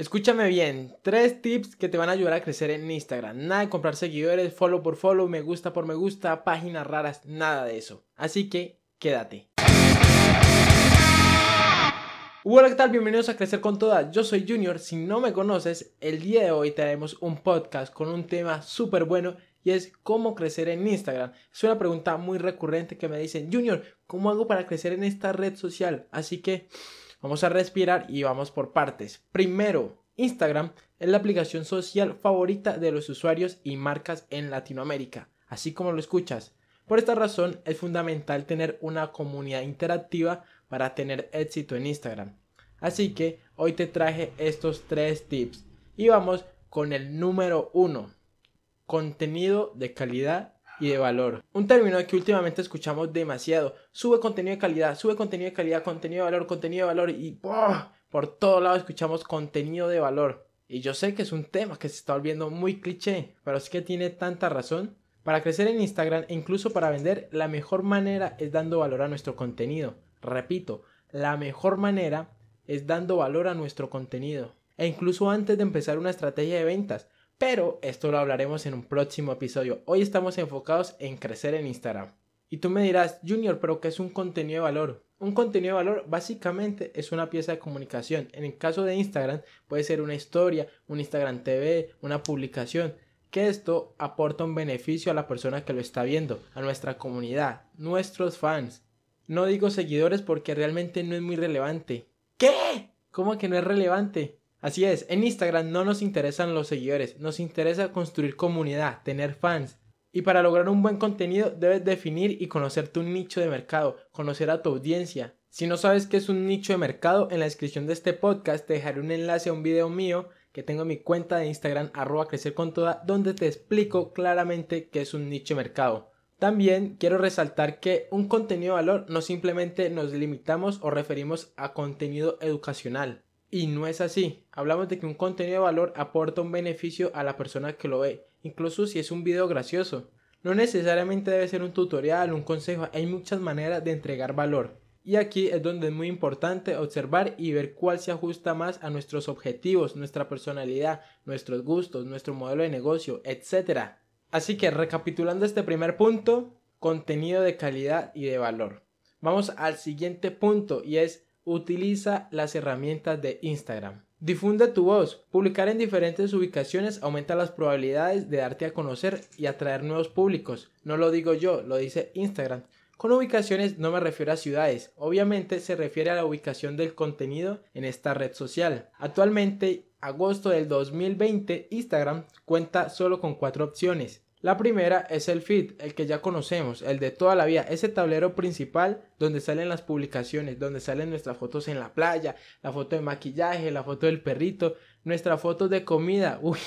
Escúchame bien, tres tips que te van a ayudar a crecer en Instagram. Nada de comprar seguidores, follow por follow, me gusta por me gusta, páginas raras, nada de eso. Así que quédate. Hola, ¿qué tal? Bienvenidos a Crecer con Todas. Yo soy Junior. Si no me conoces, el día de hoy traemos un podcast con un tema súper bueno y es cómo crecer en Instagram. Es una pregunta muy recurrente que me dicen, Junior, ¿cómo hago para crecer en esta red social? Así que Vamos a respirar y vamos por partes. Primero, Instagram es la aplicación social favorita de los usuarios y marcas en Latinoamérica, así como lo escuchas. Por esta razón es fundamental tener una comunidad interactiva para tener éxito en Instagram. Así que hoy te traje estos tres tips y vamos con el número uno. Contenido de calidad y de valor. Un término que últimamente escuchamos demasiado. Sube contenido de calidad, sube contenido de calidad, contenido de valor, contenido de valor y por todo lado escuchamos contenido de valor. Y yo sé que es un tema que se está volviendo muy cliché, pero es que tiene tanta razón. Para crecer en Instagram e incluso para vender, la mejor manera es dando valor a nuestro contenido. Repito, la mejor manera es dando valor a nuestro contenido. E incluso antes de empezar una estrategia de ventas, pero esto lo hablaremos en un próximo episodio. Hoy estamos enfocados en crecer en Instagram. Y tú me dirás, Junior, pero ¿qué es un contenido de valor? Un contenido de valor básicamente es una pieza de comunicación. En el caso de Instagram puede ser una historia, un Instagram TV, una publicación. Que esto aporta un beneficio a la persona que lo está viendo, a nuestra comunidad, nuestros fans. No digo seguidores porque realmente no es muy relevante. ¿Qué? ¿Cómo que no es relevante? Así es, en Instagram no nos interesan los seguidores, nos interesa construir comunidad, tener fans. Y para lograr un buen contenido debes definir y conocer tu nicho de mercado, conocer a tu audiencia. Si no sabes qué es un nicho de mercado, en la descripción de este podcast te dejaré un enlace a un video mío que tengo en mi cuenta de Instagram arroba crecer donde te explico claramente qué es un nicho de mercado. También quiero resaltar que un contenido de valor no simplemente nos limitamos o referimos a contenido educacional. Y no es así. Hablamos de que un contenido de valor aporta un beneficio a la persona que lo ve, incluso si es un video gracioso. No necesariamente debe ser un tutorial, un consejo, hay muchas maneras de entregar valor. Y aquí es donde es muy importante observar y ver cuál se ajusta más a nuestros objetivos, nuestra personalidad, nuestros gustos, nuestro modelo de negocio, etc. Así que recapitulando este primer punto, contenido de calidad y de valor. Vamos al siguiente punto y es Utiliza las herramientas de Instagram. Difunde tu voz. Publicar en diferentes ubicaciones aumenta las probabilidades de darte a conocer y atraer nuevos públicos. No lo digo yo, lo dice Instagram. Con ubicaciones no me refiero a ciudades, obviamente se refiere a la ubicación del contenido en esta red social. Actualmente, agosto del 2020, Instagram cuenta solo con cuatro opciones. La primera es el feed, el que ya conocemos, el de toda la vida, ese tablero principal donde salen las publicaciones, donde salen nuestras fotos en la playa, la foto de maquillaje, la foto del perrito, nuestras fotos de comida. Uy,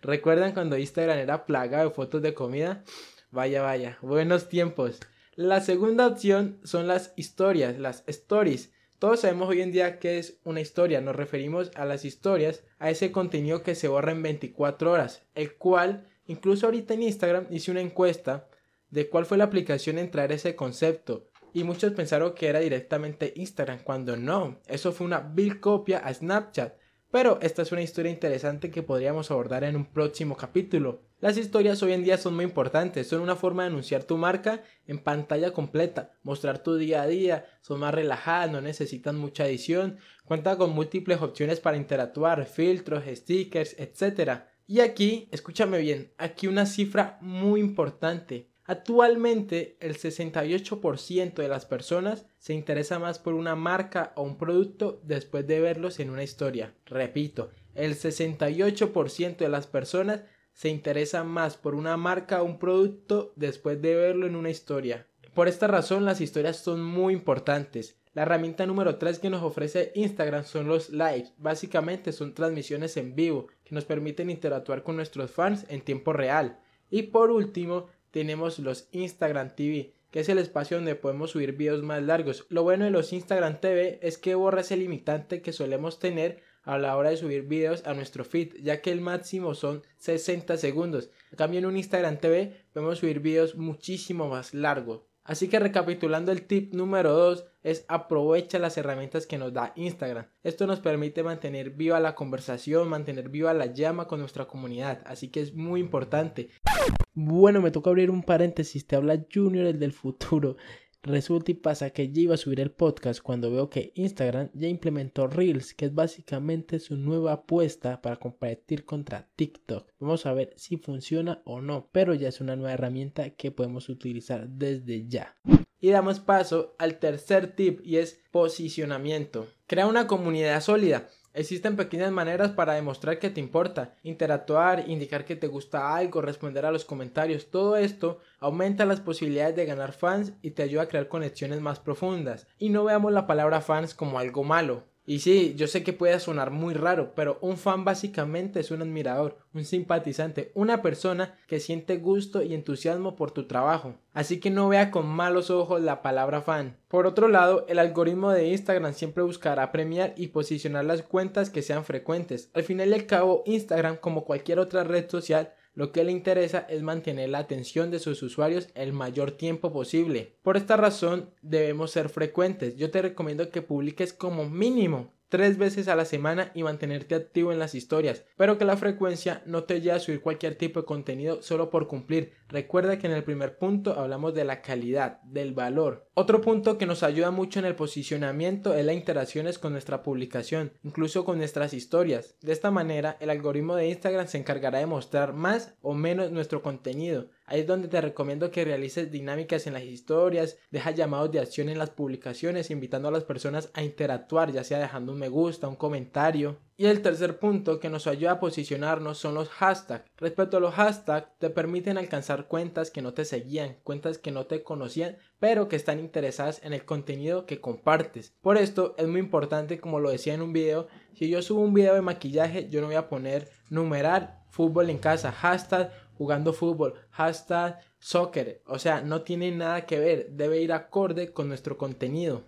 ¿recuerdan cuando Instagram era plagado de fotos de comida? Vaya, vaya, buenos tiempos. La segunda opción son las historias, las stories. Todos sabemos hoy en día qué es una historia, nos referimos a las historias, a ese contenido que se borra en 24 horas, el cual Incluso ahorita en Instagram hice una encuesta de cuál fue la aplicación en traer ese concepto. Y muchos pensaron que era directamente Instagram, cuando no, eso fue una vil copia a Snapchat. Pero esta es una historia interesante que podríamos abordar en un próximo capítulo. Las historias hoy en día son muy importantes, son una forma de anunciar tu marca en pantalla completa, mostrar tu día a día, son más relajadas, no necesitan mucha edición, cuenta con múltiples opciones para interactuar, filtros, stickers, etc. Y aquí, escúchame bien, aquí una cifra muy importante. Actualmente el 68% de las personas se interesa más por una marca o un producto después de verlos en una historia. Repito, el 68% de las personas se interesa más por una marca o un producto después de verlo en una historia. Por esta razón las historias son muy importantes. La herramienta número 3 que nos ofrece Instagram son los lives. Básicamente son transmisiones en vivo que nos permiten interactuar con nuestros fans en tiempo real. Y por último tenemos los Instagram TV, que es el espacio donde podemos subir videos más largos. Lo bueno de los Instagram TV es que borra ese limitante que solemos tener a la hora de subir videos a nuestro feed, ya que el máximo son 60 segundos. En cambio en un Instagram TV podemos subir videos muchísimo más largos. Así que recapitulando el tip número 2 es aprovecha las herramientas que nos da Instagram. Esto nos permite mantener viva la conversación, mantener viva la llama con nuestra comunidad, así que es muy importante. Bueno, me toca abrir un paréntesis, te habla Junior el del futuro. Resulta y pasa que ya iba a subir el podcast cuando veo que Instagram ya implementó Reels, que es básicamente su nueva apuesta para competir contra TikTok. Vamos a ver si funciona o no, pero ya es una nueva herramienta que podemos utilizar desde ya. Y damos paso al tercer tip y es posicionamiento. Crea una comunidad sólida. Existen pequeñas maneras para demostrar que te importa, interactuar, indicar que te gusta algo, responder a los comentarios. Todo esto aumenta las posibilidades de ganar fans y te ayuda a crear conexiones más profundas. Y no veamos la palabra fans como algo malo. Y sí, yo sé que puede sonar muy raro, pero un fan básicamente es un admirador, un simpatizante, una persona que siente gusto y entusiasmo por tu trabajo. Así que no vea con malos ojos la palabra fan. Por otro lado, el algoritmo de Instagram siempre buscará premiar y posicionar las cuentas que sean frecuentes. Al final y al cabo, Instagram, como cualquier otra red social, lo que le interesa es mantener la atención de sus usuarios el mayor tiempo posible. Por esta razón debemos ser frecuentes. Yo te recomiendo que publiques como mínimo tres veces a la semana y mantenerte activo en las historias, pero que la frecuencia no te lleve a subir cualquier tipo de contenido solo por cumplir. Recuerda que en el primer punto hablamos de la calidad, del valor. Otro punto que nos ayuda mucho en el posicionamiento es las interacciones con nuestra publicación, incluso con nuestras historias. De esta manera, el algoritmo de Instagram se encargará de mostrar más o menos nuestro contenido. Ahí es donde te recomiendo que realices dinámicas en las historias, deja llamados de acción en las publicaciones, invitando a las personas a interactuar, ya sea dejando un me gusta, un comentario. Y el tercer punto que nos ayuda a posicionarnos son los hashtags. Respecto a los hashtags, te permiten alcanzar cuentas que no te seguían, cuentas que no te conocían, pero que están interesadas en el contenido que compartes. Por esto es muy importante, como lo decía en un video, si yo subo un video de maquillaje, yo no voy a poner numerar fútbol en casa, hashtag jugando fútbol, hashtag soccer. O sea, no tiene nada que ver, debe ir acorde con nuestro contenido.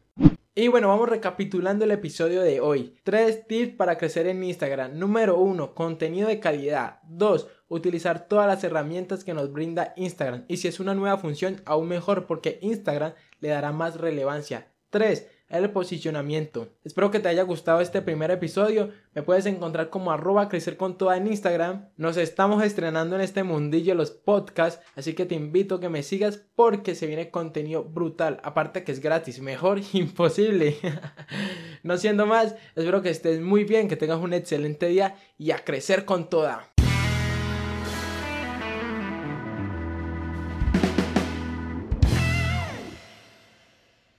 Y bueno, vamos recapitulando el episodio de hoy. Tres tips para crecer en Instagram. Número uno, contenido de calidad. Dos, utilizar todas las herramientas que nos brinda Instagram. Y si es una nueva función, aún mejor porque Instagram le dará más relevancia. Tres, el posicionamiento. Espero que te haya gustado este primer episodio. Me puedes encontrar como arroba crecer con toda en Instagram. Nos estamos estrenando en este mundillo los podcasts, así que te invito a que me sigas porque se viene contenido brutal. Aparte que es gratis, mejor imposible. no siendo más, espero que estés muy bien, que tengas un excelente día y a crecer con toda.